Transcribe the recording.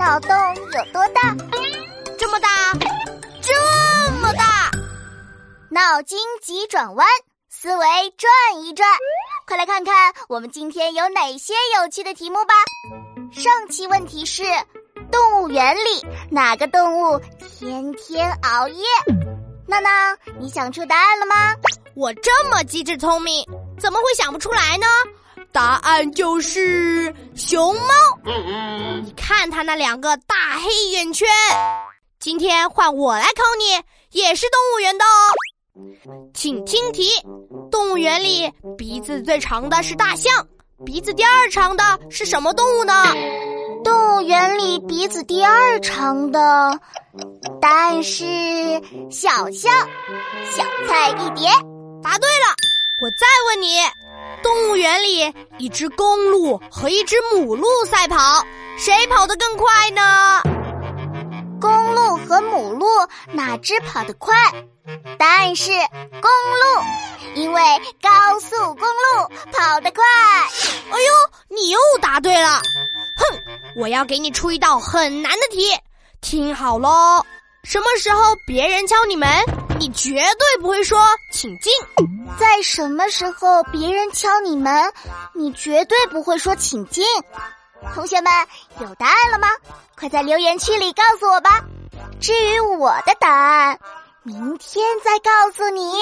脑洞有多大？这么大，这么大！脑筋急转弯，思维转一转，快来看看我们今天有哪些有趣的题目吧。上期问题是：动物园里哪个动物天天熬夜？闹闹，你想出答案了吗？我这么机智聪明，怎么会想不出来呢？答案就是熊猫。你看它那两个大黑眼圈。今天换我来考你，也是动物园的哦。请听题：动物园里鼻子最长的是大象，鼻子第二长的是什么动物呢？动物园里鼻子第二长的，答案是小象。小菜一碟，答对了。我再问你。动物园里，一只公鹿和一只母鹿赛跑，谁跑得更快呢？公鹿和母鹿哪只跑得快？答案是公鹿，因为高速公路跑得快。哎呦，你又答对了！哼，我要给你出一道很难的题，听好喽。什么时候别人敲你门，你绝对不会说“请进”。在什么时候别人敲你门，你绝对不会说“请进”。同学们有答案了吗？快在留言区里告诉我吧。至于我的答案，明天再告诉你。